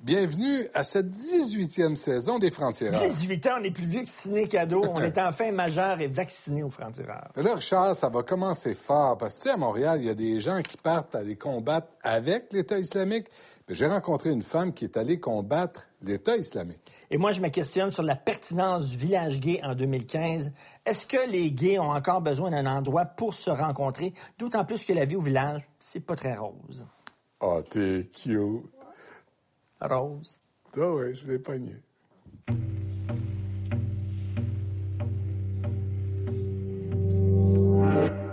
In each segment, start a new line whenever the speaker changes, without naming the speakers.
Bienvenue à cette 18e saison des Francs-Tireurs.
18 ans, on est plus vieux que ciné cadeau. On est enfin majeur et vacciné aux Francs-Tireurs.
Là, Richard, ça va commencer fort parce que, tu sais, à Montréal, il y a des gens qui partent aller combattre avec l'État islamique. J'ai rencontré une femme qui est allée combattre l'État islamique.
Et moi, je me questionne sur la pertinence du village gay en 2015. Est-ce que les gays ont encore besoin d'un endroit pour se rencontrer? D'autant plus que la vie au village, c'est pas très rose.
Oh, t'es cute.
Rose.
Ah oui, je l'ai pogné.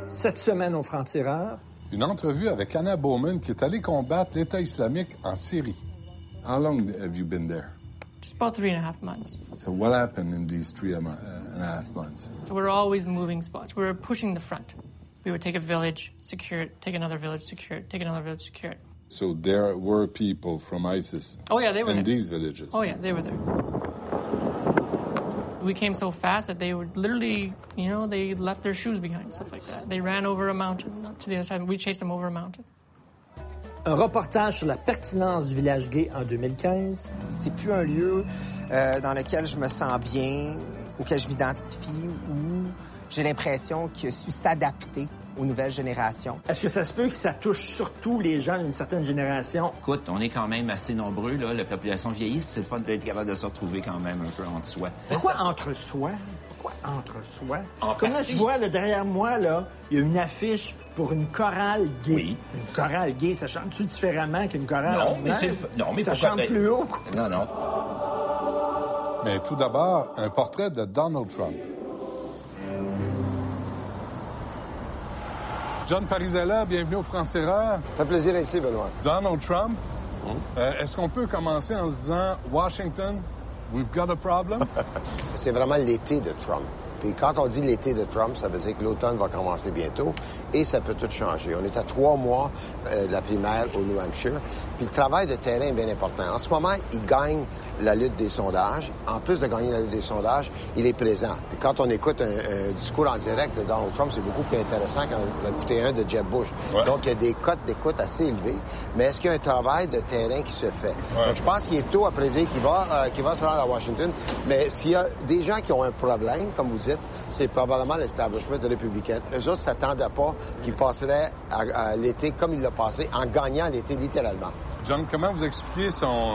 Cette semaine au Franc-Tireur,
Une entrevue avec Anna Bowman qui est allée combattre l'État islamique en Syrie. How long have you been there?
Just about three and a half months.
So what happened in these three and a half months?
So we were always moving spots. We were pushing the front. We would take a village, secure it, take another village, secure it, take another village, secure it.
So there were people from ISIS
Oh yeah, they were
in
there.
these villages.
Oh yeah, they were there. We came so fast that they would literally, you know, they left their shoes behind, stuff like that. They ran over a mountain up to the other side. We chased them over a mountain.
un reportage sur la pertinence du village gay en 2015.
c'est plus un lieu euh, dans lequel je me sens bien, auquel je m'identifie, où j'ai l'impression qu'il a su s'adapter aux nouvelles générations.
Est-ce que ça se peut que ça touche surtout les gens d'une certaine génération?
Écoute, on est quand même assez nombreux, là. La population vieillit, c'est le fun d'être capable de se retrouver quand même un peu entre soi.
Pourquoi entre soi? Pourquoi entre soi?
En
Comme là,
partie.
je vois là, derrière moi, là, il y a une affiche pour une chorale gay.
Oui.
Une chorale gay, ça chante-tu différemment qu'une chorale
Non, mais c'est f- non, mais
Ça
pourquoi-
chante plus haut, quoi.
Non, non.
Mais tout d'abord, un portrait de Donald Trump. John Parizella, bienvenue au Franc-Tireur.
Ça fait plaisir d'être ici, Benoît.
Donald Trump, euh, est-ce qu'on peut commencer en se disant Washington, we've got a problem?
C'est vraiment l'été de Trump. Puis quand on dit l'été de Trump, ça veut dire que l'automne va commencer bientôt et ça peut tout changer. On est à trois mois euh, de la primaire au New Hampshire. Puis le travail de terrain est bien important. En ce moment, il gagne la lutte des sondages. En plus de gagner la lutte des sondages, il est présent. Puis quand on écoute un, un discours en direct de Donald Trump, c'est beaucoup plus intéressant qu'en écouter un de Jeb Bush.
Ouais.
Donc, il y a des cotes d'écoute assez élevées. Mais est-ce qu'il y a un travail de terrain qui se fait? Donc, je pense qu'il est tôt à préciser qu'il va, euh, va se rendre à Washington. Mais s'il y a des gens qui ont un problème, comme vous dites, c'est probablement l'establishment républicain. Eux autres s'attendaient pas qu'il passerait à, à l'été comme il l'a passé, en gagnant l'été littéralement.
John, comment vous expliquez son,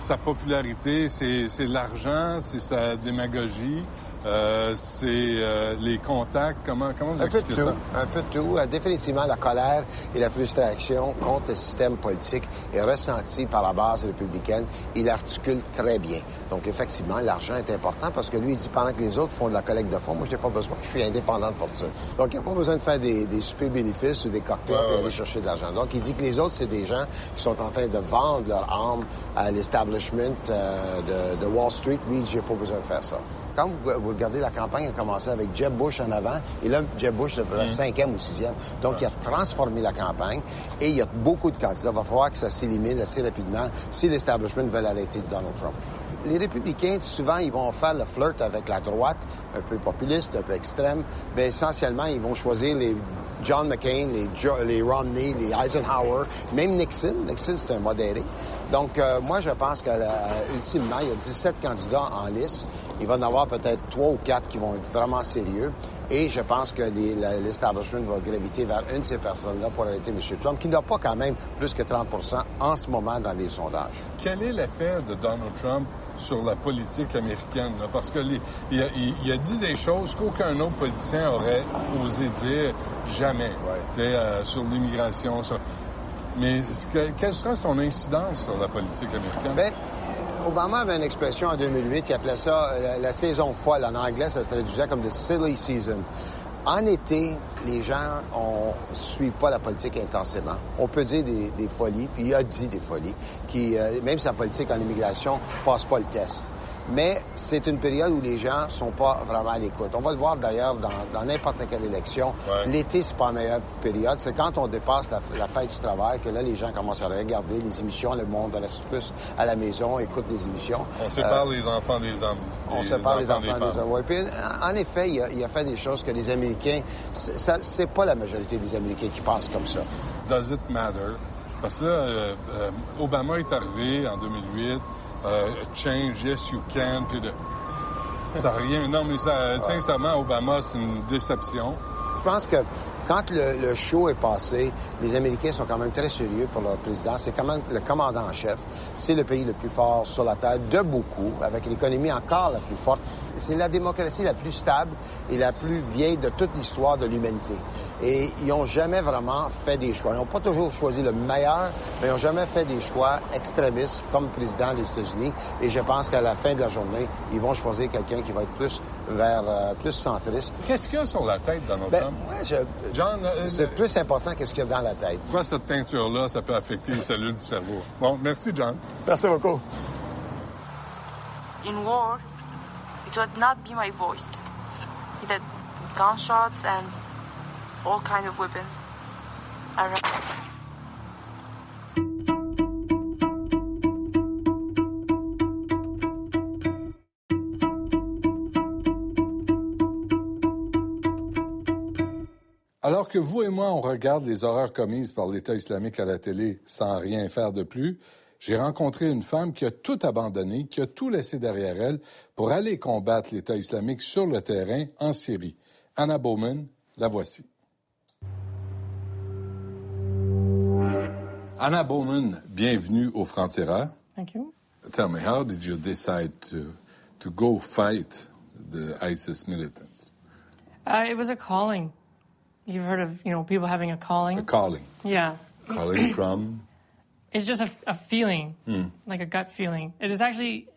sa popularité? C'est l'argent, c'est sa démagogie, euh, c'est euh, les contacts. Comment, comment vous
Un peu de
expliquez
tout,
ça?
un peu de tout. Euh, définitivement, la colère et la frustration contre le système politique est ressentie par la base républicaine. Il articule très bien. Donc, effectivement, l'argent est important parce que lui, il dit pendant que les autres font de la collecte de fonds, moi, je n'ai pas besoin. Je suis indépendant de fortune. Donc, il n'y a pas besoin de faire des, des soupers bénéfices ou des cocktails pour aller chercher de l'argent. Donc, il dit que les autres, c'est des gens qui sont en train de vendre leur âme à l'establishment euh, de, de Wall Street. Lui, j'ai pas besoin de faire ça. Quand vous, vous regardez la campagne, elle a commencé avec Jeb Bush en avant, et là, Jeb Bush, c'est le cinquième ou sixième. Donc, il a transformé la campagne, et il y a beaucoup de candidats. Il va falloir que ça s'élimine assez rapidement si l'establishment veut arrêter Donald Trump. Les républicains, souvent, ils vont faire le flirt avec la droite, un peu populiste, un peu extrême, mais essentiellement, ils vont choisir les John McCain, les, Jo- les Romney, les Eisenhower, même Nixon. Nixon, c'est un modéré. Donc, euh, moi, je pense que, ultimement, il y a 17 candidats en liste. Il va y en avoir peut-être trois ou quatre qui vont être vraiment sérieux. Et je pense que l'establishment va graviter vers une de ces personnes-là pour arrêter M. Trump, qui n'a pas quand même plus que 30% en ce moment dans les sondages.
Quel est l'effet de Donald Trump sur la politique américaine? là? Parce que les- il, a, il- il a dit des choses qu'aucun autre politicien aurait osé dire jamais. Tu sais, euh, sur l'immigration. sur- Mais quelle sera son incidence sur la politique américaine?
Ben, Obama avait une expression en 2008, il appelait ça euh, la, saison folle. En anglais, ça se traduisait comme the silly season. En été, les gens ne suivent pas la politique intensément. On peut dire des, des folies, puis il a dit des folies, qui, euh, même sa politique en immigration, passe pas le test. Mais c'est une période où les gens sont pas vraiment à l'écoute. On va le voir d'ailleurs dans n'importe quelle élection.
Ouais.
L'été, c'est pas la meilleure période. C'est quand on dépasse la, la fête du travail que là, les gens commencent à regarder les émissions. Le monde reste plus à la maison, écoute les émissions.
On sépare
Euh,
les enfants des hommes.
on sépare les enfants
des
hommes. Ouais. Puis, en effet, il a, il a fait des choses que les Américains... C'est pas la majorité des Américains qui pensent comme ça.
Does it matter? Parce que là, euh, euh, Obama est arrivé en 2008, euh, Change, Yes You Can, puis de... Ça rien. Non, mais ça, sincèrement, Obama, c'est une déception.
Je pense que quand le, le, show est passé, les Américains sont quand même très sérieux pour leur président. C'est quand même le commandant en chef. C'est le pays le plus fort sur la Terre de beaucoup, avec l'économie encore la plus forte. C'est la démocratie la plus stable et la plus vieille de toute l'histoire de l'humanité. Et ils n'ont jamais vraiment fait des choix. Ils n'ont pas toujours choisi le meilleur, mais ils n'ont jamais fait des choix extrémistes comme président des États-Unis. Et je pense qu'à la fin de la journée, ils vont choisir quelqu'un qui va être plus vers euh, plus centriste.
Qu'est-ce qu'il y a sur la tête, Donald
Ben,
Trump?
ouais, je-
John, euh,
c'est plus important qu'est-ce qu'il y a dans la tête.
Pourquoi cette teinture-là, ça peut affecter les cellules du cerveau? Bon, merci, John.
Merci beaucoup.
in war, it would not be my voice. It had gunshots and all kind of weapons. around.
Alors que vous et moi, on regarde les horreurs commises par l'État islamique à la télé sans rien faire de plus, j'ai rencontré une femme qui a tout abandonné, qui a tout laissé derrière elle pour aller combattre l'État islamique sur le terrain en Syrie. Anna Bowman, la voici. Anna Bowman, bienvenue au Franc-Tireur.
Thank you.
Tell me, how did you decide to, to go fight the ISIS militants?
Uh, it was a calling. You've heard of, you know, people having a calling.
A calling.
yeah.
Calling from?
It's just a, a feeling, like a gut feeling. It is actually,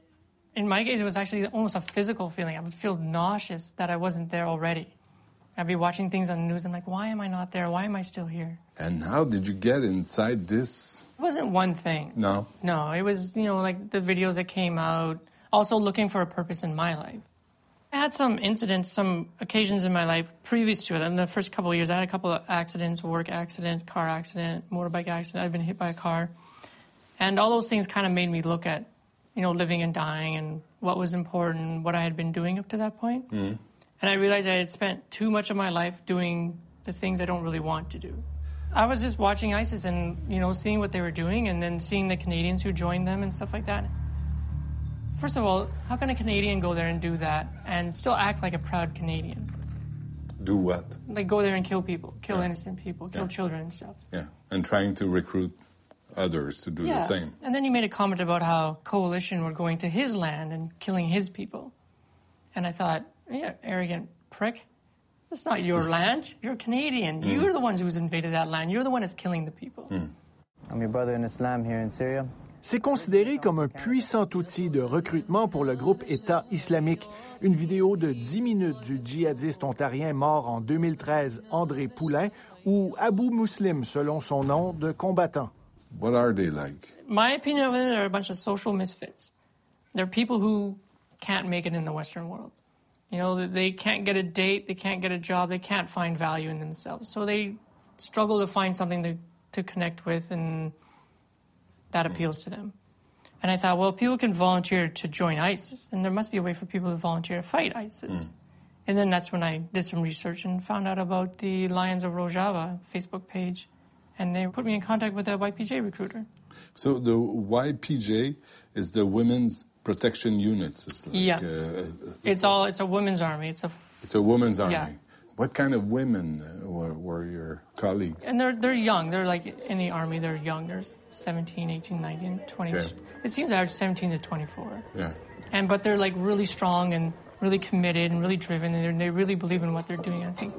in my case, it was actually almost a physical feeling. I would feel nauseous that I wasn't there already. I'd be watching things on the news. I'm like, why am I not there? Why am I still here?
And how did you get inside this?
It wasn't one thing.
No.
No, it was, you know, like the videos that came out, also looking for a purpose in my life. I had some incidents, some occasions in my life previous to it. In the first couple of years, I had a couple of accidents, work accident, car accident, motorbike accident. I've been hit by a car. And all those things kind of made me look at, you know, living and dying and what was important, what I had been doing up to that point. Mm-hmm. And I realized I had spent too much of my life doing the things I don't really want to do. I was just watching ISIS and, you know, seeing what they were doing and then seeing the Canadians who joined them and stuff like that. First of all, how can a Canadian go there and do that and still act like a proud Canadian?
Do what?
Like go there and kill people, kill
Yeah.
innocent people, kill
Yeah.
children and stuff.
Yeah. And trying to recruit others to do the same.
And then he made a comment about how coalition were going to his land and killing his people. And I thought, yeah, arrogant prick? That's not your land. You're Canadian. You're the ones who's invaded that land. You're the one that's killing the people.
I'm your brother in Islam here in Syria.
C'est considéré comme un puissant outil de recrutement pour le groupe État islamique. Une vidéo de 10 minutes du djihadiste ontarien mort en 2013, André Poulain, ou Abu Muslim, selon son nom de combattant.
What are they like?
My opinion of them, they're a bunch of social misfits. They're people who can't make it in the Western world. You know, they can't get a date, they can't get a job, they can't find value in themselves. So they struggle to find something to, to connect with, and that hmm. appeals to them. And I thought, well, if people can volunteer to join ISIS, and there must be a way for people to volunteer to fight ISIS. Hmm. And then that's when I did some research and found out about the Lions of Rojava Facebook page. And they put me in contact with a YPJ recruiter.
So the YPJ is the Women's Protection Units. It's like,
Yeah.
uh,
It's all. It's a women's army. It's a,
it's a women's army.
Yeah.
What kind of women uh, were, were your colleagues?
and they're they're young. They're like any army. They're young. They're 17, 18, 19, 20.
Okay.
It seems average 17 to 24.
Yeah.
And but they're like really strong and really committed and really driven, and they really believe in what they're doing. I think.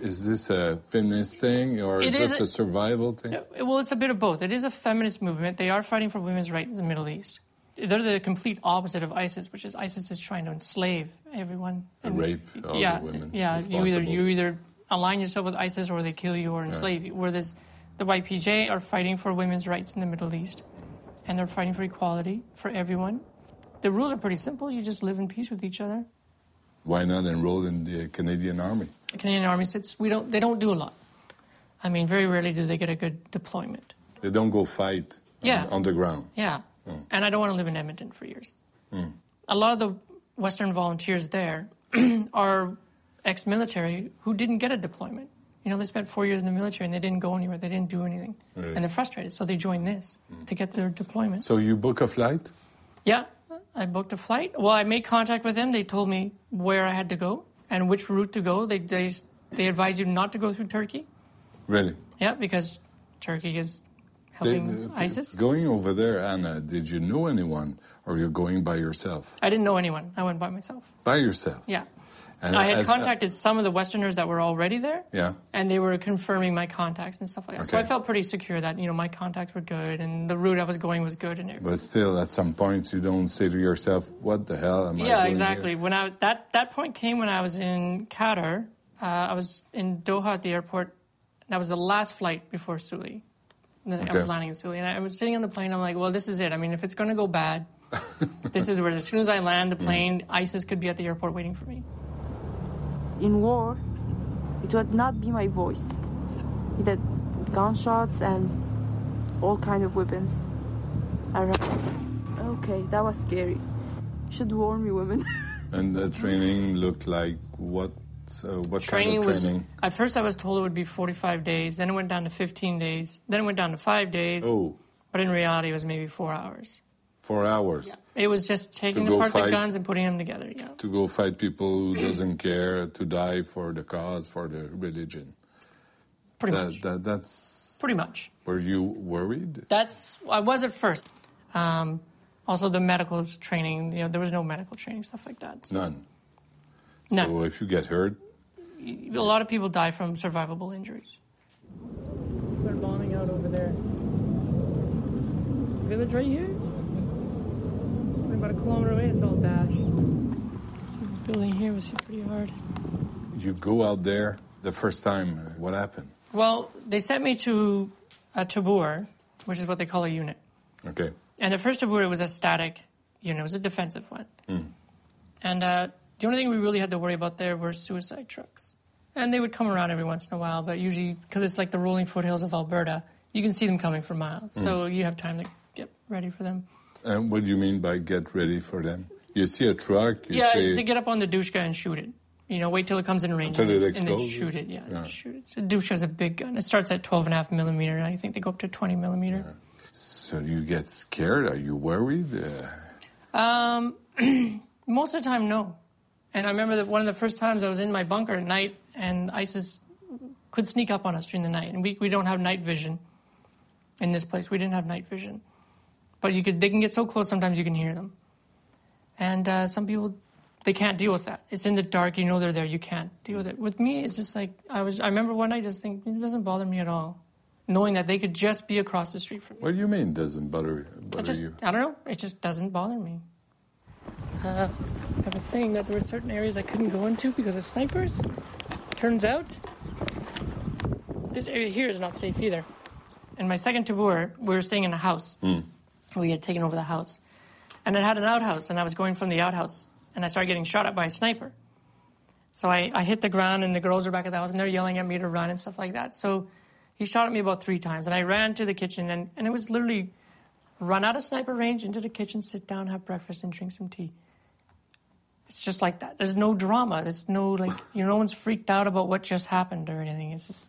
Is this a feminist thing or
It
just
a-
a survival thing?
Well, it's a bit of both. It is a feminist movement. They are fighting for women's rights in the Middle East. They're the complete opposite of ISIS, which is ISIS is trying to enslave everyone.
And rape all the
yeah,
women,
Yeah, you either you either align yourself with ISIS or they kill you or enslave you. Whereas the YPJ are fighting for women's rights in the Middle East, and they're fighting for equality for everyone. The rules are pretty simple. You just live in peace with each other.
Why not enroll in the Canadian Army?
The Canadian Army sits. We don't. They don't do a lot. I mean, very rarely do they get a good deployment.
They don't go fight on-
Yeah.
on, the ground.
Yeah. Oh. And I don't want to live in Edmonton for years. Hmm. A lot of the Western volunteers there are ex military who didn't get a deployment. You know, they spent four years in the military and they didn't go anywhere. They didn't do anything.
Really?
And they're frustrated, so they join this hmm. to get their deployment.
So you book a flight?
Yeah, I booked a flight. Well, I made contact with them. They told me where I had to go and which route to go. They they, they advise you not to go through Turkey.
Really?
Yeah, because Turkey is
They-
helping
they- uh,
ISIS.
Going over there, Anna, did you know anyone or you're going by yourself?
I didn't know anyone. I went by myself.
By yourself?
Yeah.
And
I had
as-
contacted some of the Westerners that were already there.
Yeah.
And they were confirming my contacts and stuff like that. So I felt pretty secure that, you know, my contacts were good and the route I was going was good and everything.
But still, at some point, you don't say to yourself, what the hell am I doing
Yeah,
here?"
exactly. When I that that point came when I was in Qatar. Uh, I was in Doha at the airport. That was the last flight before Suli. Then I
Okay.
was landing in Suli, and I was sitting on the plane. I'm like, well, this is it. I mean, if it's going to go bad, this is where. As soon as I land the plane, ISIS could be at the airport waiting for me.
In war, it would not be my voice. It had gunshots and all kind of weapons. I okay, that was scary. Should warn me, women.
And the training looked like what? So what
Training
kind of
was.
training?
At first, I was told it would be 45 days. Then it went down to 15 days. Then it went down to five days.
Oh,
But in reality, it was maybe four hours.
Four hours
It was just taking
go
apart the guns and putting them together. Yeah.
to go fight people who doesn't care to die for the cause for the religion.
Pretty
that,
much.
That, that's.
Pretty much.
Were you worried?
That's I was at first. Um, also, the medical training. You know, there was no medical training stuff like that. So
None.
No.
So if you get hurt,
a lot of people die from survivable injuries. They're bombing out over there. Village right here. About a kilometer away, it's all dash. This building here was pretty hard.
you go out there the first time. What happened?
Well, they sent me to a tabur, which is what they call a unit.
Okay.
And the first tabur was a static unit, it was a defensive one. And uh, the only thing we really had to worry about there were suicide trucks. And they would come around every once in a while, but usually, because it's like the rolling foothills of Alberta, you can see them coming for miles. So you have time to get ready for them.
And what do you mean by get ready for them? You see a truck, you see.
yeah,
say,
to get up on the dushka and shoot it. You know, wait till it comes in range and, and then shoot it. Yeah,
Yeah.
shoot it. So dushka is a big gun. It starts at 12 and a half millimeter, and I think they go up to 20 millimeter.
so you get scared? Are you worried? Uh,
Um, most of the time, no. And I remember that one of the first times I was in my bunker at night, and ISIS could sneak up on us during the night. And we, we don't have night vision in this place. We didn't have night vision, but you could they can get so close sometimes you can hear them. And uh, some people they can't deal with that. It's in the dark. You know they're there. You can't deal with it. With me, it's just like I was. I remember one night just thinking it doesn't bother me at all, knowing that they could just be across the street from me.
what do you mean doesn't bother,
I
bother
just,
you?
I don't know. It just doesn't bother me. Uh, I was saying that there were certain areas I couldn't go into because of snipers. Turns out, this area here is not safe either. In my second tabur, we were staying in a house. We had taken over the house. And it had an outhouse, and I was going from the outhouse, and I started getting shot at by a sniper. So I, I hit the ground, and the girls are back at the house, and they're yelling at me to run and stuff like that. So he shot at me about three times, and I ran to the kitchen, and, and it was literally run out of sniper range into the kitchen, sit down, have breakfast, and drink some tea. It's just like that. There's no drama. There's no like you know, no one's freaked out about what just happened or anything. It's just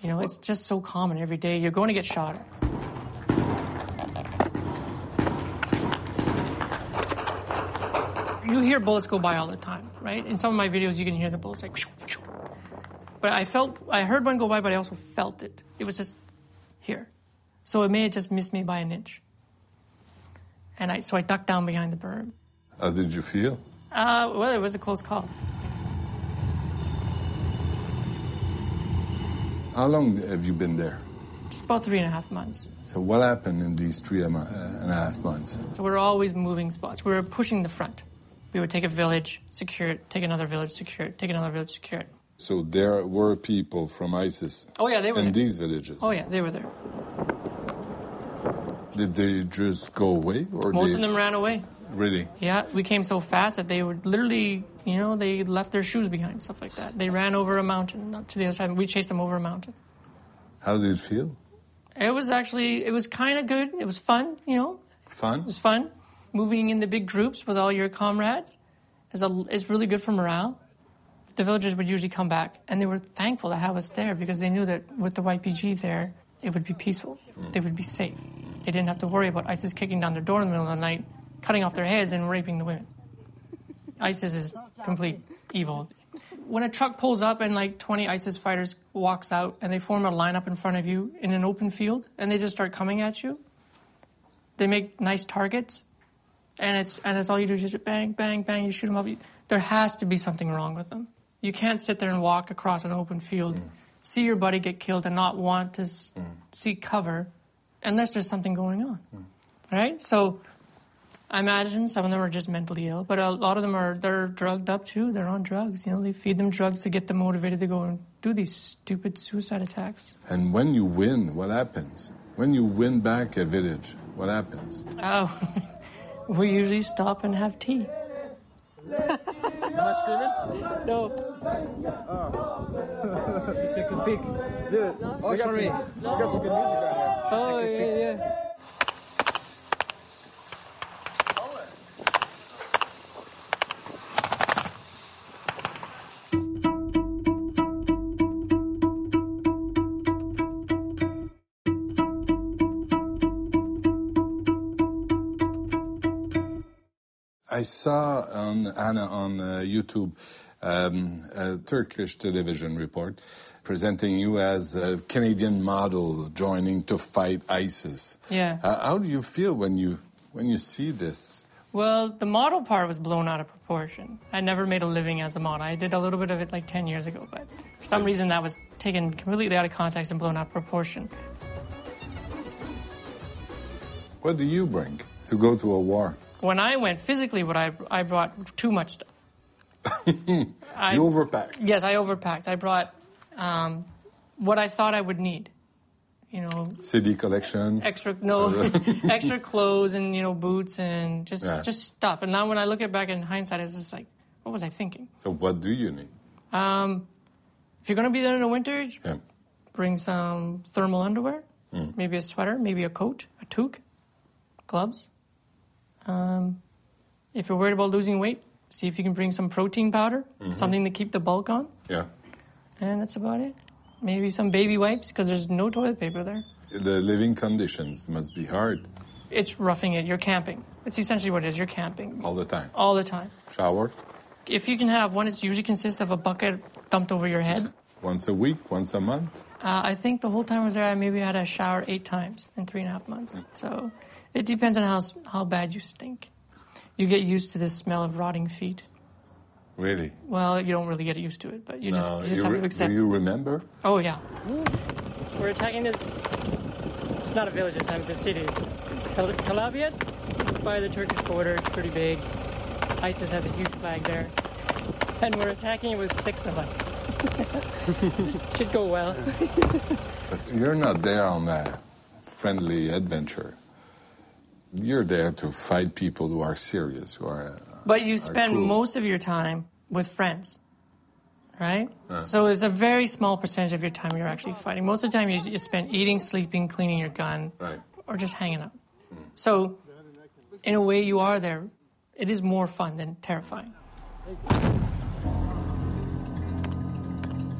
you know, it's just so common every day. You're going to get shot at. You hear bullets go by all the time, right? In some of my videos, you can hear the bullets like. But I felt, I heard one go by, but I also felt it. It was just here. So it may have just missed me by an inch. And I, so I ducked down behind the berm.
How did you feel?
Uh, well, it was a close call.
How long have you been there?
Just about three and a half months.
So what happened in these three and a half months?
So we're always moving spots. We were pushing the front. We would take a village, secure it, take another village, secure it, take another village, secure it.
So there were people from ISIS
Oh, yeah, they were
in
there.
these villages.
Oh, yeah, they were there.
Did they just go away, or
Most
they,
of them ran away.
really?
Yeah, we came so fast that they would literally, you know, they left their shoes behind, stuff like that. They ran over a mountain to the other side. We chased them over a mountain.
How did it feel?
It was actually, it was kind of good. It was fun, you know.
Fun?
It was fun. Moving in the big groups with all your comrades is, a, is really good for morale. the villagers would usually come back, and they were thankful to have us there because they knew that with the YPG there, it would be peaceful. Mm. They would be safe. They didn't have to worry about ISIS kicking down their door in the middle of the night, cutting off their heads, and raping the women. ISIS is complete evil. When a truck pulls up and like 20 ISIS fighters walks out and they form a lineup in front of you in an open field and they just start coming at you, they make nice targets, and it's and that's all you do is just bang, bang, bang. You shoot them up. There has to be something wrong with them. You can't sit there and walk across an open field, mm. see your buddy get killed, and not want to s- mm. seek cover, unless there's something going on, mm. right? So. I imagine some of them are just mentally ill, but a lot of them are they're drugged up too. They're on drugs. You know, they feed them drugs to get them motivated to go and do these stupid suicide attacks.
And when you win, what happens? When you win back a village, what happens?
Oh, we usually stop and have tea.
Am I screaming?
No. Oh.
Should take a peek. oh, sorry.
She got some good music down here.
Oh yeah, yeah.
I saw on Anna on uh, YouTube um, a Turkish television report presenting you as a Canadian model joining to fight ISIS.
Yeah.
Uh, how do you feel when you when you see this?
Well, the model part was blown out of proportion. I never made a living as a model. I did a little bit of it like 10 years ago, but for some reason that was taken completely out of context and blown out of proportion.
What do you bring to go to a war?
When I went physically, what I I brought too much stuff. I,
you overpack.
Yes, I overpacked. I brought um, what I thought I would need. You know,
CD collection.
extra no extra clothes and you know boots and just
Yeah.
just stuff. And now when I look at back in hindsight, it's just like, what was I thinking?
So what do you need?
Um, if you're gonna be there in the winter,
Yeah.
bring some thermal underwear, maybe a sweater, maybe a coat, a toque, gloves. Um, if you're worried about losing weight, see if you can bring some protein powder, something to keep the bulk on,
Yeah.
and that's about it. Maybe some baby wipes because there's no toilet paper there.
The living conditions must be hard
It's roughing it. You're camping. It's essentially what it is. You're camping
all the time.
all the time.
Shower
If you can have one, it usually consists of a bucket dumped over your head.
once a week, once a month.
Uh, I think the whole time I was there, I maybe had a shower eight times in three and a half months. So it depends on how how bad you stink. You get used to the smell of rotting feet.
Really?
Well, you don't really get used to it, but you just, you just
you
have
re-
to accept.
do you remember?
Oh yeah. We're attacking this. It's not a village this time; it's a city. Cal- Calabiat. It's by the Turkish border. It's pretty big. ISIS has a huge flag there, and we're attacking it with six of us. Should go well.
But you're not there on that friendly adventure. You're there to fight people who are serious, who are.
But you
are
spend
cruel.
most of your time with friends, right? Uh-huh. So it's a very small percentage of your time you're actually fighting. Most of the time you, you spend eating, sleeping, cleaning your gun,
Right.
or just hanging out. Hmm. So, in a way, you are there. It is more fun than terrifying.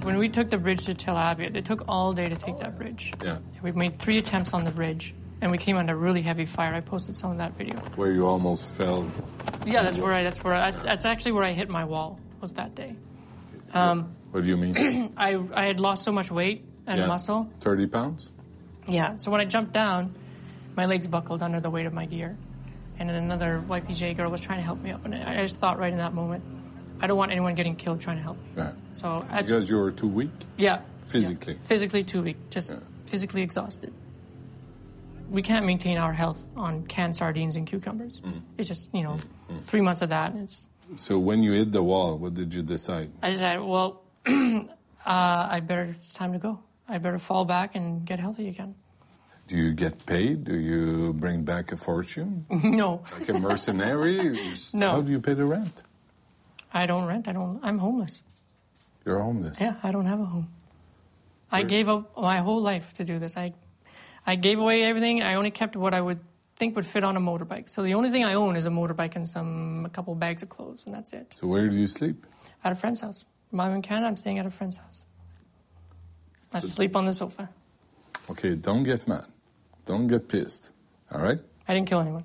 When we took the bridge to Tel Aviv, it took all day to take that bridge.
Yeah.
We made three attempts on the bridge, and we came under really heavy fire. I posted some of that video.
Where you almost fell.
Yeah, that's where I. That's where I, that's, actually where I hit my wall. Was that day.
Um, what do you mean?
I I had lost so much weight and
Yeah.
muscle.
30 pounds?
Yeah. So when I jumped down, my legs buckled under the weight of my gear, and then another YPJ girl was trying to help me up, and I just thought right in that moment, I don't want anyone getting killed trying to help me.
Yeah.
So as,
Because you were too weak
yeah,
physically.
physically too weak, just physically exhausted. We can't maintain our health on canned sardines and cucumbers.
Mm.
It's just you know, three months of that, and it's
So when you hit the wall, what did you decide?
I decided, well, uh, I better, it's time to go. I better fall back and get healthy again.
Do you get paid? Do you bring back a fortune?
no,
Like a mercenary?
No.
How do you pay the rent?
I don't rent. I don't, I'm homeless.
You're homeless.
Yeah, I don't have a home. I gave up my whole life to do this. I, I gave away everything. I only kept what I would think would fit on a motorbike. So the only thing I own is a motorbike and some, a couple bags of clothes, and that's it.
So where do you sleep?
At a friend's house. I'm in Canada. I'm staying at a friend's house. I sleep on the sofa.
Okay, don't get mad. Don't get pissed. All right?
I didn't kill anyone.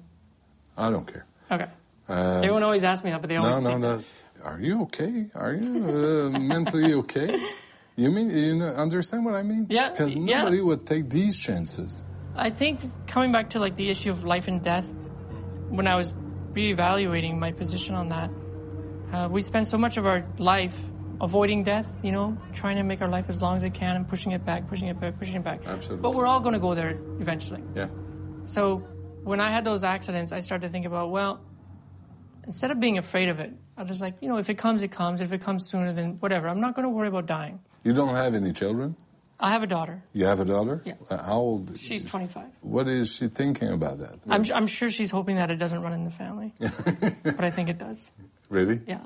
I don't care.
Okay.
Uh,
Everyone always asks me that, but they always
no, no, no. Are you okay? Are you uh, mentally okay? You mean you know, understand what I mean?
Yeah,
Because
yeah.
nobody would take these chances.
I think coming back to like the issue of life and death, when I was reevaluating my position on that, uh, we spend so much of our life avoiding death, you know, trying to make our life as long as it can and pushing it back, pushing it back, pushing it back.
Absolutely.
But we're all going to go there eventually.
Yeah.
So when I had those accidents, I started to think about, well, instead of being afraid of it, I was just like, you know, if it comes, it comes. If it comes sooner, then whatever. I'm not going to worry about dying.
You don't have any children?
I have a daughter.
You have a daughter?
Yeah.
Uh, how old?
She's 25.
What is she thinking about that?
I'm, I'm sure she's hoping that it doesn't run in the family. but I think it does.
Really?
Yeah.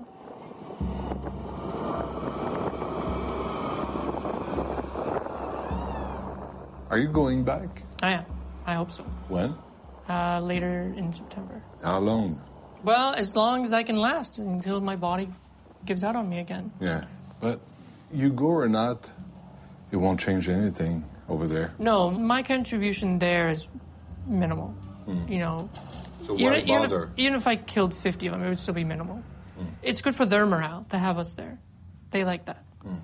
Are you going back?
I am. I hope so.
When?
Uh, later in September.
How long?
Well, as long as I can last until my body gives out on me again.
Yeah. But you go or not, it won't change anything over there.
No, my contribution there is minimal. Hmm. You know,
So
even,
why
even if, even if I killed 50 of them, it would still be minimal. Hmm. It's good for their morale to have us there. They like that. Hmm.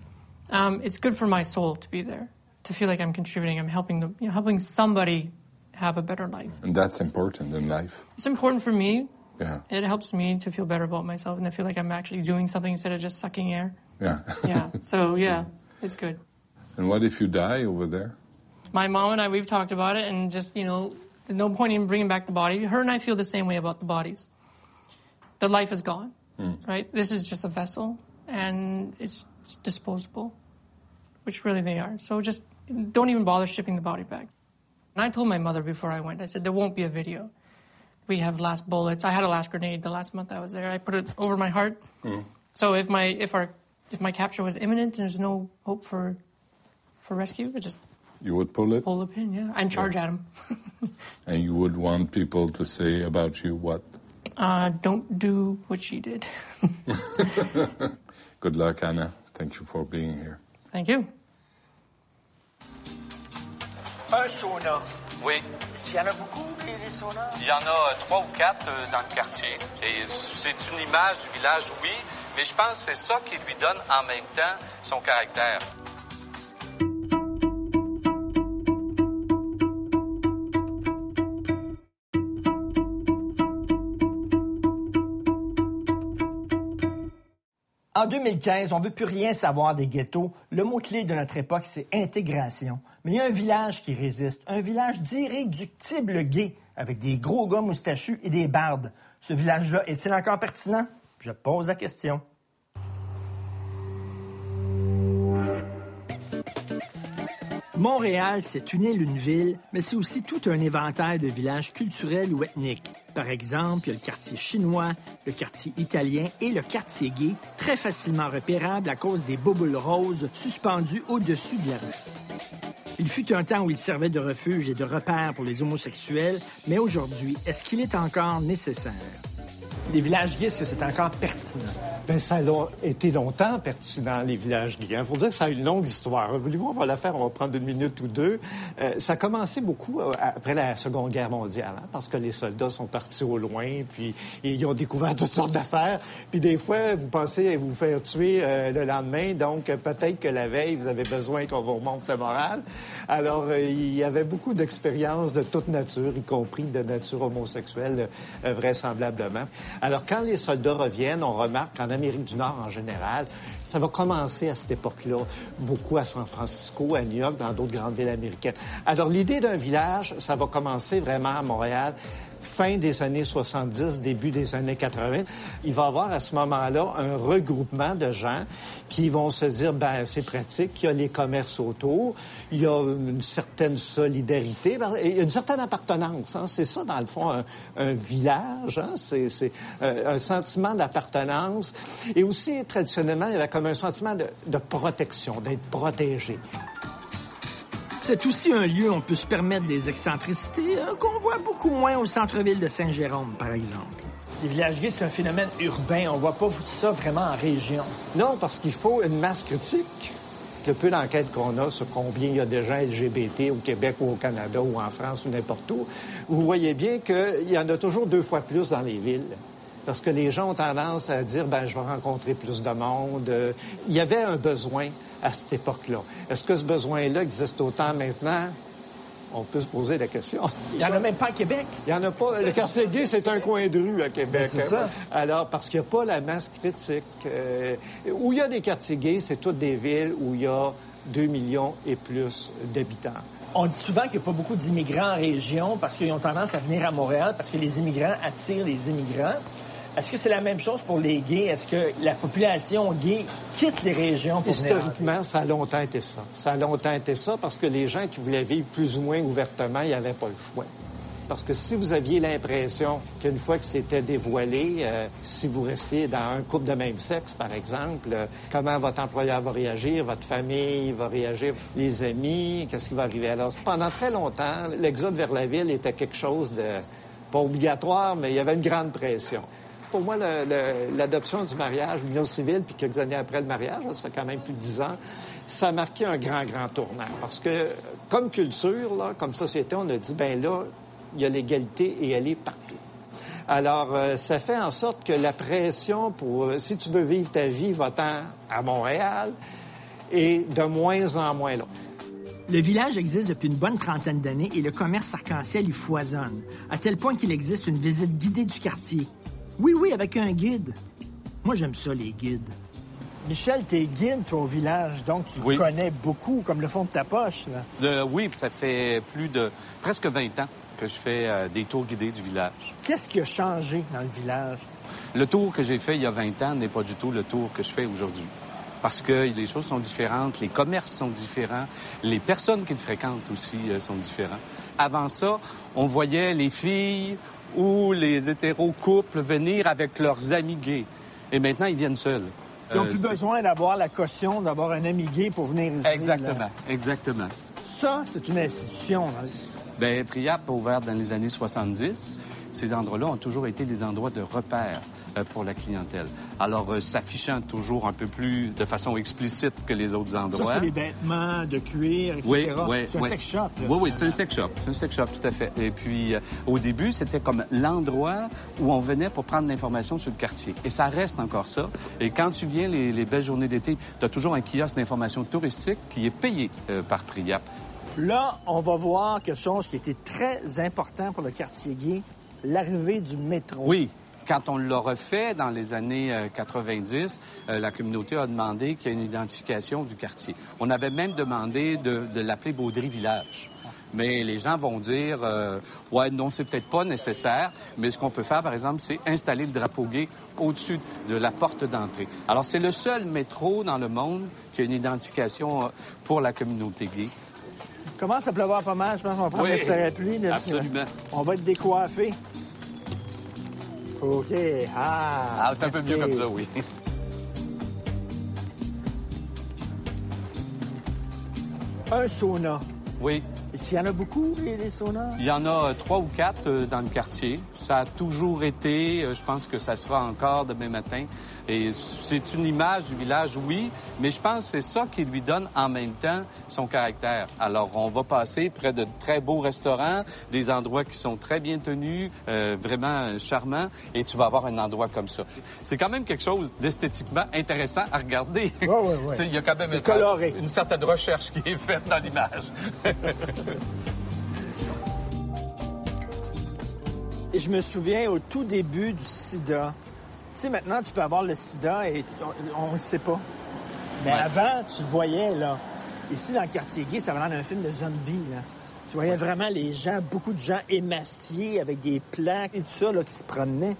Um, it's good for my soul to be there, to feel like I'm contributing. I'm helping them, you know, helping somebody have a better life.
And that's important in life.
It's important for me.
Yeah.
It helps me to feel better about myself and to feel like I'm actually doing something instead of just sucking air.
Yeah.
Yeah. so yeah, it's good.
and what if you die over there?
My mom and I, we've talked about it, and just, you know, there's no point in bringing back the body. Her and I feel the same way about the bodies. The life is gone, hmm. right? This is just a vessel, and it's, it's disposable, which really they are. So just don't even bother shipping the body back. And I told my mother before I went, I said, there won't be a video. We have last bullets. I had a last grenade the last month I was there. I put it over my heart. Hmm. So if my if our if my capture was imminent and there's no hope for for rescue, I just
You would pull it,
pull the pin, yeah, and charge at him.
and you would want people to say about you what?
Uh, don't do what she did.
Good luck, Anna. Thank you for being here.
Thank you.
Un sauna.
Oui.
S'il y en a beaucoup, saunas?
Il y en a euh, trois ou quatre euh, dans le quartier. Et c'est une image du village, oui, mais je pense que c'est ça qui lui donne en même temps son caractère.
En 2015, on ne veut plus rien savoir des ghettos. Le mot-clé de notre époque, c'est intégration. Mais il y a un village qui résiste, un village d'irréductibles gays, avec des gros gars moustachus et des bardes. Ce village-là est-il encore pertinent? Je pose la question. Montréal, c'est une île, une ville, mais c'est aussi tout un éventail de villages culturels ou ethniques. Par exemple, il y a le quartier chinois, le quartier italien et le quartier gay, très facilement repérables à cause des bouboules roses suspendues au-dessus de la rue. Il fut un temps où il servait de refuge et de repère pour les homosexuels, mais aujourd'hui, est-ce qu'il est encore nécessaire? Les villages gays, est-ce que c'est encore pertinent?
Ben, ça a été longtemps pertinent, les villages gays. Il faut dire que ça a une longue histoire. Voulez-vous, on va la faire, on va prendre une minute ou deux. Euh, ça a commencé beaucoup euh, après la Seconde Guerre mondiale, hein, parce que les soldats sont partis au loin, puis ils ont découvert toutes sortes d'affaires. Puis des fois, vous pensez vous faire tuer euh, le lendemain, donc peut-être que la veille, vous avez besoin qu'on vous remonte le moral. Alors, il y avait beaucoup d'expériences de toute nature, y compris de nature homosexuelle, vraisemblablement. Alors, quand les soldats reviennent, on remarque qu'en Amérique du Nord en général, ça va commencer à cette époque-là, beaucoup à San Francisco, à New York, dans d'autres grandes villes américaines. Alors, l'idée d'un village, ça va commencer vraiment à Montréal fin des années 70, début des années 80. Il va y avoir à ce moment-là un regroupement de gens qui vont se dire, ben c'est pratique, il y a les commerces autour, il y a une certaine solidarité, et une certaine appartenance. Hein. C'est ça, dans le fond, un, un village. Hein. C'est, c'est euh, un sentiment d'appartenance. Et aussi, traditionnellement, il y avait comme un sentiment de, de protection, d'être protégé.
C'est aussi un lieu où on peut se permettre des excentricités euh, qu'on voit beaucoup moins au centre-ville de Saint-Jérôme, par exemple. Les villages gays, c'est un phénomène urbain. On voit pas ça vraiment en région.
Non, parce qu'il faut une masse critique. Le peu d'enquêtes qu'on a sur combien il y a de gens LGBT au Québec ou au Canada ou en France ou n'importe où, vous voyez bien qu'il y en a toujours deux fois plus dans les villes. Parce que les gens ont tendance à dire, ben, je vais rencontrer plus de monde. Il y avait un besoin à cette époque-là. Est-ce que ce besoin-là existe autant maintenant? on peut se poser la question.
Il n'y en a même pas à Québec.
Il n'y en a pas. Le quartier gay, c'est un coin de rue à Québec.
C'est ça.
Alors, parce qu'il n'y a pas la masse critique. Euh, où il y a des quartiers gays, c'est toutes des villes où il y a 2 millions et plus d'habitants.
On dit souvent qu'il n'y a pas beaucoup d'immigrants en région parce qu'ils ont tendance à venir à Montréal parce que les immigrants attirent les immigrants. Est-ce que c'est la même chose pour les gays? Est-ce que la population gay quitte les régions pour
Historiquement, ça a longtemps été ça. Ça a longtemps été ça parce que les gens qui voulaient vivre plus ou moins ouvertement, il n'y avait pas le choix. Parce que si vous aviez l'impression qu'une fois que c'était dévoilé, euh, si vous restiez dans un couple de même sexe, par exemple, euh, comment votre employeur va réagir, votre famille va réagir, les amis, qu'est-ce qui va arriver alors? Pendant très longtemps, l'exode vers la ville était quelque chose de pas obligatoire, mais il y avait une grande pression pour moi, l'adoption du mariage, l'union civile, puis quelques années après le mariage, ça fait quand même plus de dix ans, ça a marqué un grand, grand tournant. Parce que, comme culture, là, comme société, on a dit, ben là, il y a l'égalité et elle est partout. Alors, euh, ça fait en sorte que la pression pour, euh, si tu veux vivre ta vie votant à Montréal, est de moins en moins là.
Le village existe depuis une bonne trentaine d'années et le commerce arc-en-ciel y foisonne, à tel point qu'il existe une visite guidée du quartier. Oui, oui, avec un guide. Moi, j'aime ça, les guides. Michel, t'es guide, toi, au village, donc tu le connais beaucoup, comme le fond de ta poche. Là.
oui, ça fait plus de presque 20 ans que je fais euh, des tours guidés du village.
Qu'est-ce qui a changé dans le village?
Le tour que j'ai fait il y a 20 ans n'est pas du tout le tour que je fais aujourd'hui. Parce que les choses sont différentes, les commerces sont différents, les personnes qui le fréquentent aussi euh, sont différentes. Avant ça, on voyait les filles ou les hétéro-couples venir avec leurs amis gays. Et maintenant, ils viennent seuls.
Ils n'ont plus euh, besoin d'avoir la caution d'avoir un ami gay pour venir ici.
Exactement, exactement.
Ça, c'est une institution.
Bien, Priap a ouvert dans les années 70. Ces endroits-là ont toujours été des endroits de repère pour la clientèle. Alors, euh, s'affichant toujours un peu plus de façon explicite que les autres endroits.
Ça, c'est les vêtements de cuir, etc.
Oui, oui,
c'est un sex shop.
oui, oui, c'est un sex shop. C'est un sex shop, tout à fait. Et puis, euh, au début, c'était comme l'endroit où on venait pour prendre l'information sur le quartier. Et ça reste encore ça. Et quand tu viens les, belles journées d'été, tu as toujours un kiosque d'information touristique qui est payé par Priap.
Là, on va voir quelque chose qui était très important pour le quartier gay, l'arrivée du métro.
Oui, quand on l'a refait dans les années 90, euh, euh, la communauté a demandé qu'il y ait une identification du quartier. On avait même demandé de, l'appeler Baudry Village. Mais les gens vont dire, euh, ouais, non, c'est peut-être pas nécessaire, mais ce qu'on peut faire, par exemple, c'est installer le drapeau gay au-dessus de la porte d'entrée. Alors, c'est le seul métro dans le monde qui a une identification pour la communauté gay.
Commence à pleuvoir pas mal, je pense qu'on va prendre
oui,
parapluie.
Absolument.
On va être décoiffé. OK. Ah,
ah c'est un peu mieux comme ça, oui.
un sauna.
Oui.
Il y en a beaucoup, les, saunas?
Il y en a euh, trois ou quatre euh, dans le quartier. Ça a toujours été, euh, je pense que ça sera encore demain matin. Et c'est une image du village, oui, mais je pense que c'est ça qui lui donne en même temps son caractère. Alors, on va passer près de très beaux restaurants, des endroits qui sont très bien tenus, vraiment charmants, et tu vas avoir un endroit comme ça. C'est quand même quelque chose d'esthétiquement intéressant à regarder.
Oui, oui, oui.
Il y a quand même une certaine recherche qui est faite dans l'image.
Et je me souviens au tout début du sida. Tu sais, maintenant, tu peux avoir le sida et on ne le sait pas. Mais avant, tu le voyais, là. Ici, dans le quartier gay, ça va dans un film de zombie, là. Tu voyais vraiment les gens, beaucoup de gens émaciés avec des plaques et tout ça là, qui se promenaient.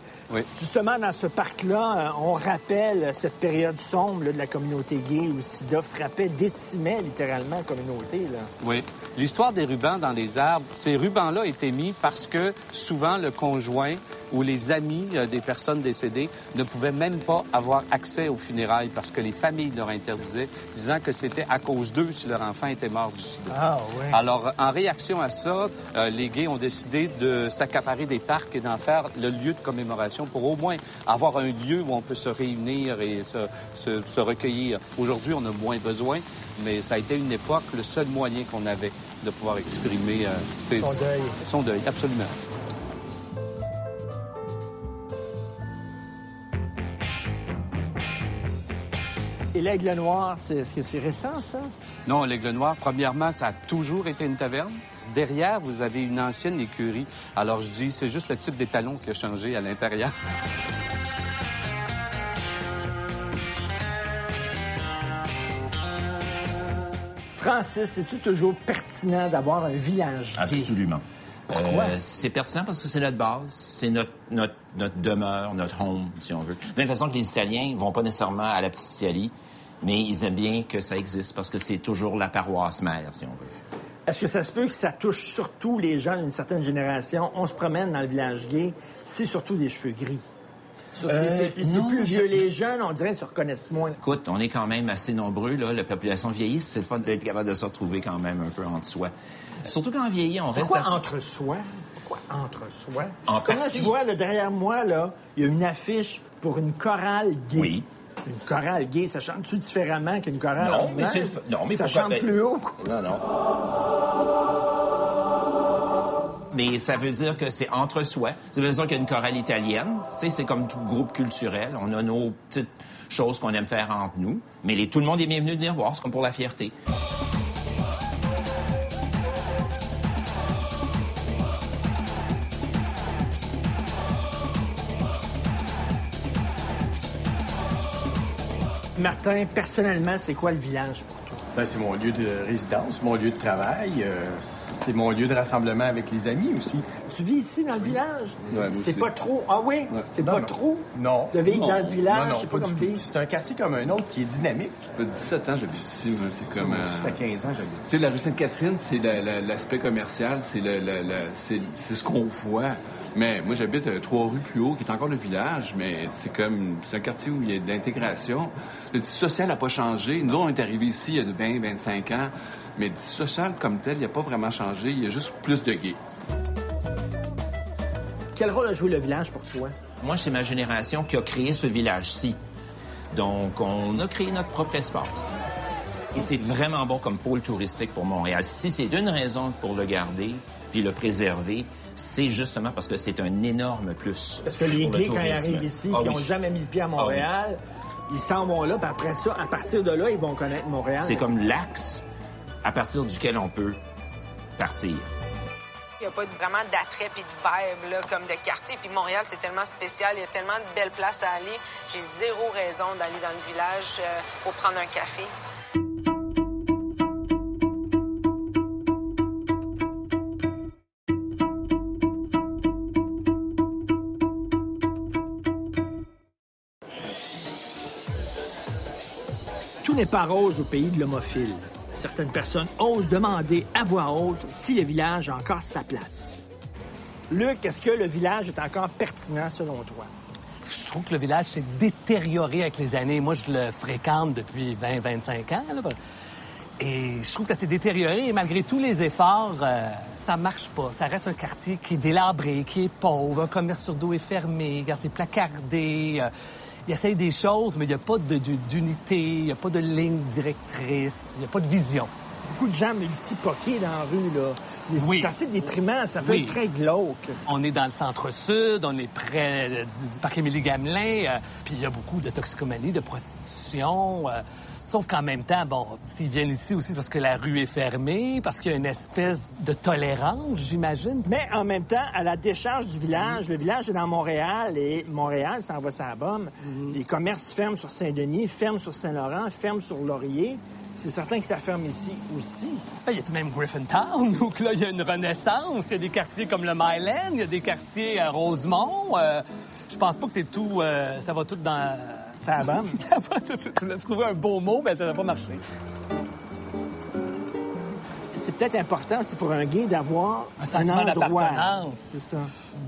Justement, dans ce parc-là, euh, on rappelle cette période sombre de la communauté gay où le sida frappait, décimait littéralement la communauté. Là.
Oui. L'histoire des rubans dans les arbres, ces rubans-là étaient mis parce que souvent le conjoint où les amis euh, des personnes décédées ne pouvaient même pas avoir accès aux funérailles parce que les familles leur interdisaient, disant que c'était à cause d'eux si leur enfant était mort du sida.
Ah, oui.
Alors, en réaction à ça, euh, les gays ont décidé de s'accaparer des parcs et d'en faire le lieu de commémoration pour au moins avoir un lieu où on peut se réunir et se, se- se recueillir. Aujourd'hui, on a moins besoin, mais ça a été une époque le seul moyen qu'on avait de pouvoir exprimer euh,
Son deuil.
Son deuil, absolument.
Et l'aigle noir, c'est, est-ce que c'est récent, ça?
Non, l'Aigle Noir, premièrement, ça a toujours été une taverne. Derrière, vous avez une ancienne écurie. Alors, je dis, c'est juste le type d'étalon qui a changé à l'intérieur.
Francis, c'est-tu toujours pertinent d'avoir un village gay?
Absolument.
Pourquoi?
Euh, c'est pertinent parce que c'est notre base, c'est notre, notre, notre demeure, notre home, si on veut. De la même façon que les Italiens vont pas nécessairement à la petite Italie, mais ils aiment bien que ça existe parce que c'est toujours la paroisse mère, si on veut.
Est-ce que ça se peut que ça touche surtout les gens d'une certaine génération? On se promène dans le village gay, c'est surtout des cheveux gris. C'est-
Euh,
c'est plus vieux. Les jeunes, on dirait, se reconnaissent moins.
Écoute, on est quand même assez nombreux, là. La population vieillit, c'est le fun d'être capable de se retrouver quand même un peu entre soi. Surtout quand on vieillit, on reste...
Pourquoi
à-
entre soi? Pourquoi entre soi?
En
Comme là,
partie.
je vois, là, derrière moi, là, il y a une affiche pour une chorale gay.
Oui.
Une chorale gay, ça chante-tu différemment qu'une chorale
Non, mais
ordinaire?
f- non, mais
Ça
pourquoi-
chante plus haut. quoi.
Non, non. Mais ça veut dire que c'est entre soi. Ça veut dire qu'il y a une chorale italienne. Tu sais, c'est comme tout groupe culturel. On a nos petites choses qu'on aime faire entre nous. Mais les- tout le monde est bienvenu de venir voir. C'est comme pour la fierté.
Martin, personnellement, c'est quoi le village pour?
Ben, c'est mon lieu de résidence, mon lieu de travail. euh, c'est mon lieu de rassemblement avec les amis aussi.
Tu vis ici dans le village?
Ouais,
c'est pas trop. Ah oui? C'est
Non,
pas
non.
trop?
Non.
De vivre
Non.
dans le village, c'est pas
pas
comme
du tout.
vivre.
C'est un quartier comme un autre qui est dynamique.
Ça fait 17 ans que j'habite ici. C'est comme. euh,
Ça fait 15 ans que j'habite
Tu sais, la rue Sainte-Catherine, c'est la- la- l'aspect commercial, c'est c'est c'est ce qu'on voit. Mais moi, j'habite euh, trois rues plus haut, qui est encore le village, mais c'est comme, c'est un quartier où il y a de l'intégration. Le tissu social n'a pas changé. Nous, on est arrivés ici il y a 20, 25 ans, mais social comme tel, il n'a pas vraiment changé. Il y a juste plus de gays.
Quel rôle a joué le village pour toi?
Moi, c'est ma génération qui a créé ce village-ci. Donc, on a créé notre propre espace. Et c'est vraiment bon comme pôle touristique pour Montréal. Si c'est une raison pour le garder puis le préserver, c'est justement parce que c'est un énorme plus.
Parce que les
le
gays, quand ils arrivent ici,
Ah
qui n'ont
oui.
jamais mis le pied à
Ah oui.
Ils s'en vont là, puis après ça, à partir de là, ils vont connaître Montréal.
C'est comme l'axe à partir duquel on peut partir.
Il n'y a pas vraiment d'attrait puis de vibe là, comme de quartier. Puis Montréal, c'est tellement spécial. Il y a tellement de belles places à aller. J'ai zéro raison d'aller dans le village euh, pour prendre un café.
N'est pas rose au pays de l'homophile. Certaines personnes osent demander à voix haute si le village a encore sa place. Luc, est-ce que le village est encore pertinent selon toi?
Je trouve que le village s'est détérioré avec les années. Moi, je le fréquente depuis 20-25 ans. Et je trouve que ça s'est détérioré et malgré tous les efforts, euh, ça marche pas. Ça reste un quartier qui est délabré, qui est pauvre, un commerce sur dos est fermé, c'est placardé. euh, il essaye des choses, mais il n'y a pas d'unité, il n'y a pas de ligne directrice, il n'y a pas de vision.
Beaucoup de gens multipoqués dans la rue, là.
Oui.
C'est assez déprimant, ça peut
Oui.
être très glauque.
On est dans le centre-sud, on est près euh, du, du parc Émilie-Gamelin, euh, puis il y a beaucoup de toxicomanie, de prostitution. euh, sauf qu'en même temps, bon, s'ils viennent ici aussi parce que la rue est fermée, parce qu'il y a une espèce de tolérance, j'imagine.
Mais en même temps, à la décharge du village, le village est dans Montréal et Montréal s'en va sa bombe. Les commerces ferment sur Saint-Denis, ferment sur Saint-Laurent, ferment sur Laurier. C'est certain que ça ferme ici aussi.
Ben, Il y a tout de même Griffintown, donc là, il y a une renaissance. Il y a des quartiers comme le Myland, il y a des quartiers à Rosemont. Euh, je pense pas que c'est tout... euh, ça va tout dans...
Ça va
Ça va tout... Je voulais trouver un beau mot, mais ça va pas marcher.
C'est peut-être important aussi pour un gay d'avoir
Un sentiment d'appartenance.
C'est ça.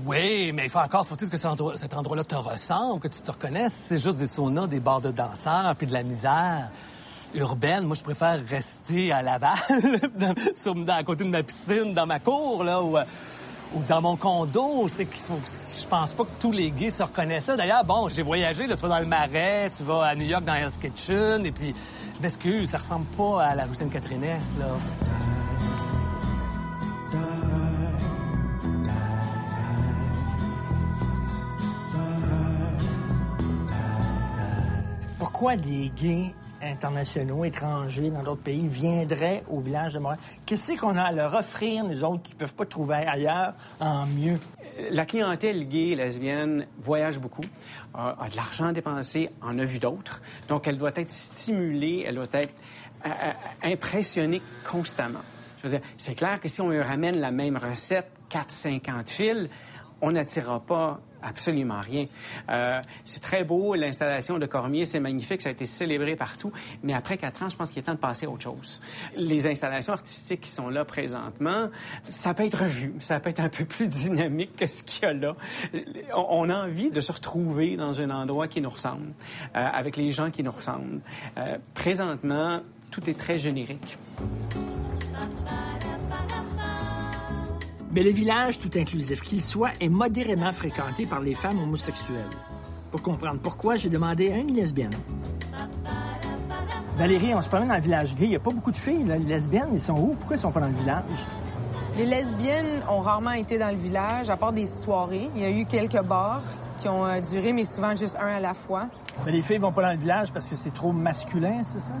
Oui, mais il faut encore faut-il que cet endroit- cet endroit-là te ressemble, que tu te reconnaisses. C'est juste des saunas, des bars de danseurs, puis de la misère urbaine. Moi, je préfère rester à Laval, dans- sur, dans- à côté de ma piscine, dans ma cour, là, ou, euh, ou dans mon condo. C'est qu'il faut. Je pense pas que tous les gays se reconnaissent là. D'ailleurs, bon, j'ai voyagé. Là, tu vas dans le Marais, tu vas à New York dans Hell's Kitchen, et puis je m'excuse, ça ressemble pas à la rue Sainte-Catherine-Est, là.
Pourquoi des gays internationaux, étrangers, dans d'autres pays, viendraient au village de Montréal? Qu'est-ce qu'on a à leur offrir, nous autres, qu'ils ne peuvent pas trouver ailleurs en mieux?
La clientèle gay, lesbienne, voyage beaucoup, a, de l'argent à en a vu d'autres. Donc, elle doit être stimulée, elle doit être euh, euh, impressionnée constamment. C'est clair que si on lui ramène la même recette, 4-50 fils, on n'attirera pas absolument rien. Euh, c'est très beau, l'installation de Cormier, c'est magnifique, ça a été célébré partout, mais après quatre ans, je pense qu'il est temps de passer à autre chose. Les installations artistiques qui sont là présentement, ça peut être revu, ça peut être un peu plus dynamique que ce qu'il y a là. On, a envie de se retrouver dans un endroit qui nous ressemble, euh, avec les gens qui nous ressemblent. Euh, présentement, tout est très générique.
Mais le village, tout inclusif qu'il soit, est modérément fréquenté par les femmes homosexuelles. Pour comprendre pourquoi, j'ai demandé à une lesbienne. Valérie, on se promène dans le village gay. Il n'y a pas beaucoup de filles, là. Les lesbiennes, ils sont où? Pourquoi ils sont pas dans le village?
Les lesbiennes ont rarement été dans le village, à part des soirées. Il y a eu quelques bars qui ont euh, duré, mais souvent juste un à la fois.
Mais les filles vont pas dans le village parce que c'est trop masculin, c'est ça?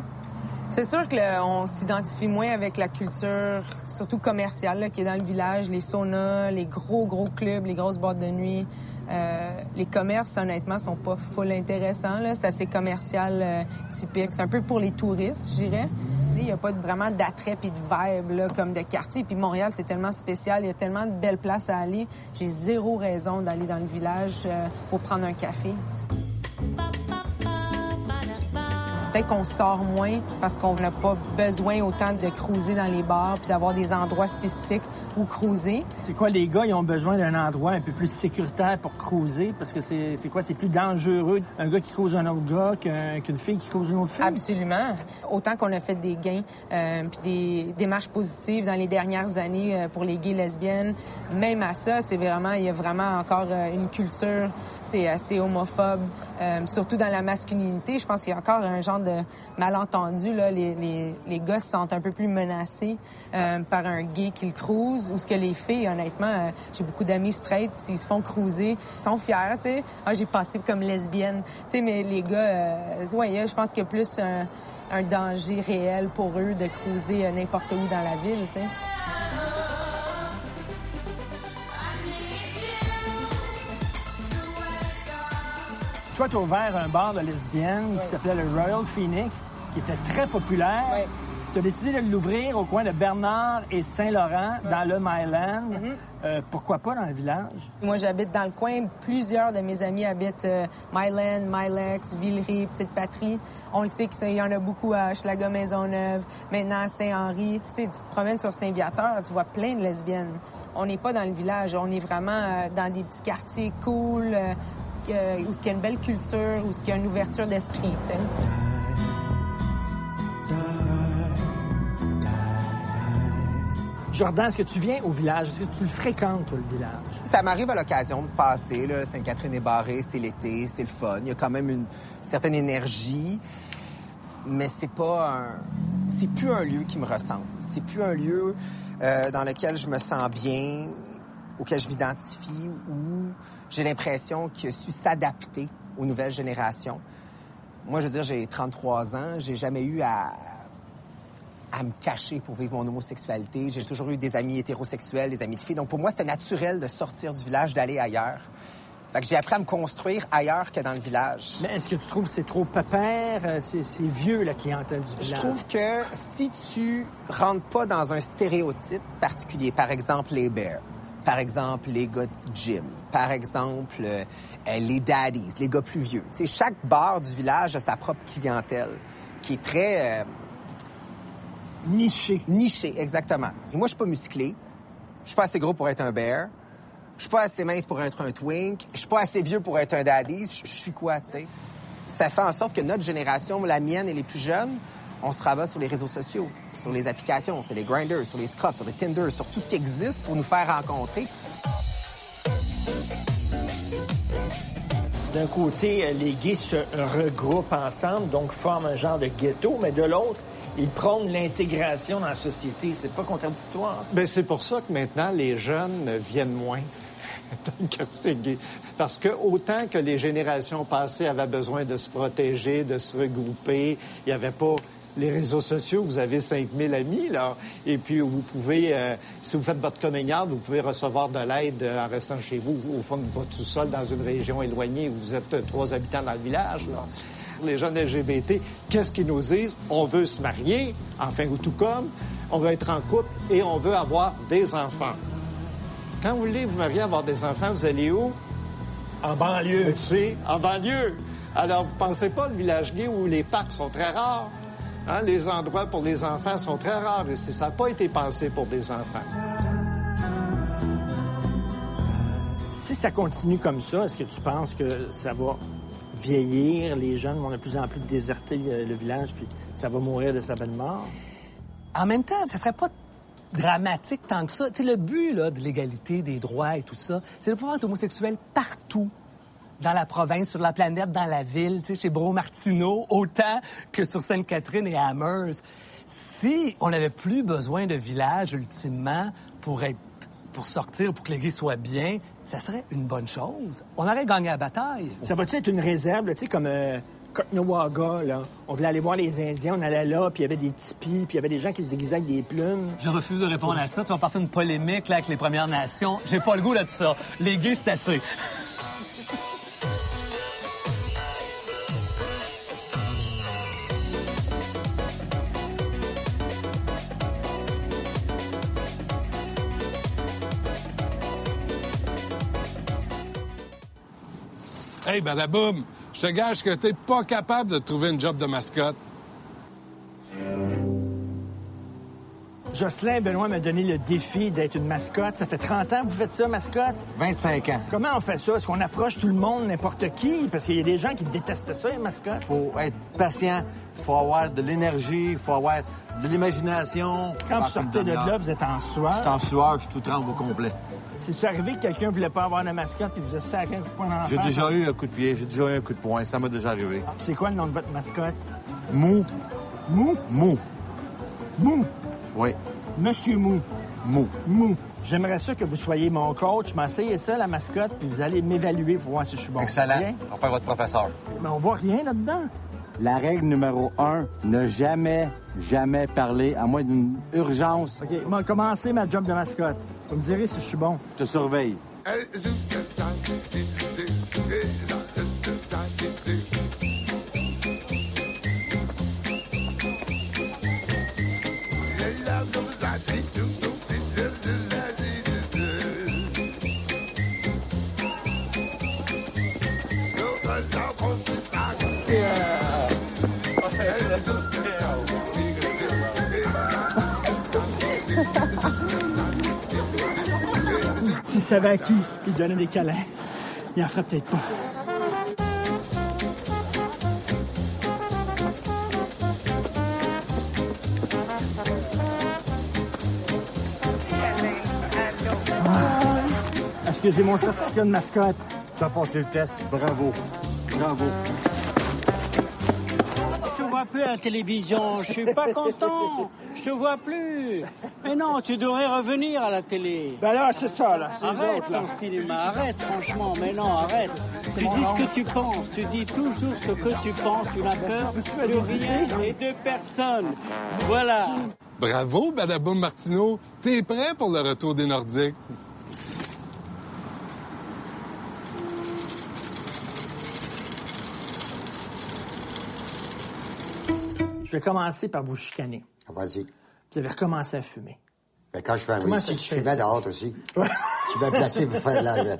C'est sûr qu'on s'identifie moins avec la culture, surtout commerciale, là, qui est dans le village, les saunas, les gros, gros clubs, les grosses boîtes de nuit. Euh, les commerces, honnêtement, sont pas full intéressants. C'est assez commercial euh, typique. C'est un peu pour les touristes, je dirais. Il n'y a pas vraiment d'attrait puis de vibe là, comme de quartier. Puis Montréal, c'est tellement spécial. Il y a tellement de belles places à aller. J'ai zéro raison d'aller dans le village euh, pour prendre un café. Peut-être qu'on sort moins parce qu'on n'a pas besoin autant de cruiser dans les bars puis d'avoir des endroits spécifiques où cruiser.
C'est quoi, les gars, ils ont besoin d'un endroit un peu plus sécuritaire pour cruiser? Parce que c'est quoi? C'est plus dangereux un gars qui cruise un autre gars qu'un- qu'une fille qui cruise une autre fille?
Absolument. Autant qu'on a fait des gains euh, puis des démarches positives dans les dernières années euh, pour les gays lesbiennes, même à ça, c'est vraiment il y a vraiment encore euh, une culture c'est assez homophobe, euh, surtout dans la masculinité. Je pense qu'il y a encore un genre de malentendu. Là. Les, les, les gars se sentent un peu plus menacés euh, par un gay qu'ils cruise, ou ce que les filles, honnêtement, euh, j'ai beaucoup d'amis straight, s'ils se font cruiser, ils sont fiers, tu sais. Ah, j'ai passé comme lesbienne. Tu sais, mais les gars, euh, ouais, je pense qu'il y a plus un, un danger réel pour eux de cruiser euh, n'importe où dans la ville, tu sais.
Tu as ouvert un bar de lesbiennes qui s'appelait le Royal Phoenix, qui était très populaire. Tu as décidé de l'ouvrir au coin de Bernard et Saint-Laurent, dans le Myland. Euh, pourquoi pas dans le village?
Moi, j'habite dans le coin. Plusieurs de mes amis habitent euh, Myland, Mylex, Villeray, Petite-Patrie. On le sait qu'il y en a beaucoup à Hochelaga, Maisonneuve, maintenant à Saint-Henri. Tu sais, tu te promènes sur Saint-Viateur, tu vois plein de lesbiennes. On n'est pas dans le village, on est vraiment euh, dans des petits quartiers cool, euh, que- où il y a une belle culture, où il y a une ouverture d'esprit, tu sais.
Jordan, est-ce que tu viens au village? Est-ce que tu le fréquentes, toi, le village?
Ça m'arrive à l'occasion de passer. là. Sainte-Catherine est barrée, c'est l'été, c'est le fun. Il y a quand même une certaine énergie, mais c'est pas un. C'est plus un lieu qui me ressemble. C'est plus un lieu euh, dans lequel je me sens bien, auquel je m'identifie, où j'ai l'impression qu'il a su s'adapter aux nouvelles générations. Moi, je veux dire, j'ai 33 ans, j'ai jamais eu à, à me cacher pour vivre mon homosexualité. J'ai toujours eu des amis hétérosexuels, des amis de filles. Donc, pour moi, c'était naturel de sortir du village, d'aller ailleurs. Fait que j'ai appris à me construire ailleurs que dans le village.
Mais est-ce que tu trouves que c'est trop pépère? Euh, C'est c'est vieux, la clientèle du village.
Je trouve que si tu rentres pas dans un stéréotype particulier, par exemple les bears, par exemple les gars de gym, par exemple euh, euh, les daddies, les gars plus vieux. Chaque bar du village a sa propre clientèle qui est très... euh,
Niché.
Niché, exactement. Et moi, je suis pas musclé. Je suis pas assez gros pour être un bear. Je suis pas assez mince pour être un twink. Je suis pas assez vieux pour être un daddy. Je je suis quoi, tu sais? Ça fait en sorte que notre génération, la mienne et les plus jeunes, on se rabat sur les réseaux sociaux, sur les applications, sur les grinders, sur les scruffs, sur les Tinder, sur tout ce qui existe pour nous faire rencontrer.
D'un côté, euh, les gays se regroupent ensemble, donc forment un genre de ghetto, mais de l'autre, ils prônent l'intégration dans la société. C'est pas contradictoire. ça?
Ben, c'est pour ça que maintenant, les jeunes viennent moins. que c'est gay. Parce que autant que les générations passées avaient besoin de se protéger, de se regrouper, il n'y avait pas les réseaux sociaux, vous avez 5000 amis, là, et puis vous pouvez, euh, si vous faites votre coming out, vous pouvez recevoir de l'aide euh, en restant chez vous, au fond de votre sous-sol, dans une région éloignée où vous êtes trois habitants dans le village, là. Les jeunes LGBT, qu'est-ce qu'ils nous disent? On veut se marier, enfin, ou tout comme, on veut être en couple et on veut avoir des enfants. Quand vous voulez vous marier, avoir des enfants, vous allez où?
En banlieue.
C'est en banlieue. Alors, vous pensez pas le village gay où les parcs sont très rares? Hein, Les endroits pour les enfants sont très rares et c'est- ça n'a pas été pensé pour des enfants.
Si ça continue comme ça, est-ce que tu penses que ça va vieillir, les jeunes vont de plus en plus déserter le, le village, puis ça va mourir de sa belle mort?
En même temps, ça serait pas dramatique tant que ça. Tu sais, le but là, de l'égalité, des droits et tout ça, c'est de pouvoir être homosexuel partout dans la province, sur la planète, dans la ville, tu sais, chez Bro Martineau, autant que sur Sainte-Catherine et à Amherst. Si on n'avait plus besoin de village, ultimement, pour être pour sortir, pour que gays soient bien, ça serait une bonne chose. On aurait gagné la bataille.
Ça va-tu être une réserve, tu sais, comme euh, Cotnowaga, là? On voulait aller voir les Indiens, on allait là, puis il y avait des tipis, puis il y avait des gens qui se déguisaient avec des plumes.
Je refuse de répondre à ça. Tu vas partir une polémique là, avec les Premières Nations. J'ai pas le goût là de ça. Les gays, c'est assez.
Hey, badaboum, je te gage que t'es pas capable de trouver une job de mascotte.
Jocelyn Benoît m'a donné le défi d'être une mascotte. Ça fait 30 ans que vous faites ça, mascotte?
25 ans.
Comment on fait ça? Est-ce qu'on approche tout le monde, n'importe qui? Parce qu'il y a des gens qui détestent ça, les mascottes.
faut être patient, il faut avoir de l'énergie, il faut avoir de l'imagination.
Quand vous sortez de là, vous êtes en
Je
sueur.
suis en sueur, je suis tout tremble au complet.
C'est arrivé que quelqu'un voulait pas avoir de mascotte puis vous a sacré un coup de poing dans la
J'ai déjà eu un coup de pied, j'ai déjà eu un coup de poing, ça m'est déjà arrivé.
C'est quoi le nom de votre mascotte?
Mou.
Mou?
Mou.
Mou?
Oui.
Monsieur Mou.
Mou.
Mou. J'aimerais ça que vous soyez mon coach. M'essayez ça, la mascotte, puis vous allez m'évaluer pour voir si je suis bon.
Excellent.
Bien?
On va faire votre professeur.
Mais on voit rien là-dedans.
La règle numéro un, ne jamais, jamais parler, à moins d'une urgence.
OK, on va commencer ma job de mascotte. Vous me direz si je suis bon.
Je te surveille.
S'il savait à qui il donnait des câlins, il en ferait peut-être pas. Ah. J'ai mon certificat de mascotte?
T'as passé le test, bravo. Bravo.
Je te vois plus à la télévision. Je suis pas content. Je te vois plus. Mais non, tu devrais revenir à la télé.
Ben là, c'est ça, là.
Arrête
autres, là.
ton cinéma, arrête, franchement. Mais non, arrête. Tu dis ce que tu penses. Tu dis toujours ce que tu penses. Tu n'as peur de rien et de personne. Voilà.
Bravo, badaboum Martineau. T'es prêt pour le retour des Nordiques?
Je vais commencer par vous chicaner.
Vas-y.
Vous avez recommencé à fumer.
Ben, quand je fais un tu fumais dehors aussi. tu m'as placé pour faire la... la-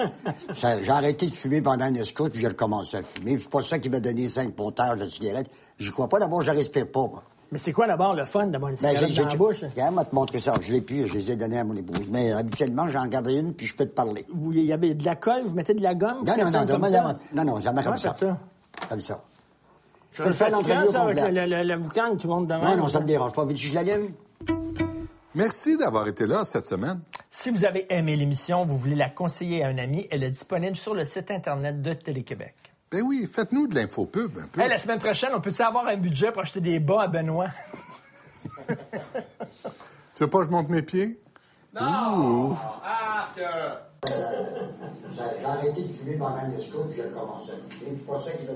J'ai arrêté de fumer pendant une escoute, puis j'ai recommencé à fumer. C'est pas ça qui m'a donné cinq pontages de cigarettes. J'y crois pas. D'abord, je respire pas, moi.
Mais c'est quoi d'abord le fun d'avoir une
Ben,
cigarette
j'ai-
dans la bouche?
Regarde, moi, te montrer ça. Je l'ai plus, je les ai donnés à mon épouse. Mais habituellement, j'en garde une, puis je peux te parler.
Vous, il y avait de la colle, vous mettez de la gomme?
Non, non, non,
comme
non,
ça?
non, non, non, jamais
Comment
comme ça. Comme ça. Je
C'est
peux le faire au
ça, avec
complet.
le, le, le boucan qui monte devant.
Non, non, ça me dérange pas. Veux-tu que je l'allume?
Merci d'avoir été là cette semaine.
Si vous avez aimé l'émission, vous voulez la conseiller à un ami, elle est disponible sur le site Internet de Télé-Québec.
Ben oui, faites-nous de l'infopub un peu.
Hey, la semaine prochaine, on peut-tu avoir un budget pour acheter des bas à Benoît?
Tu veux pas que je monte mes pieds?
Non!
Ouh.
J'ai arrêté de fumer pendant le puis j'ai recommencé à fumer. C'est pas ça qui va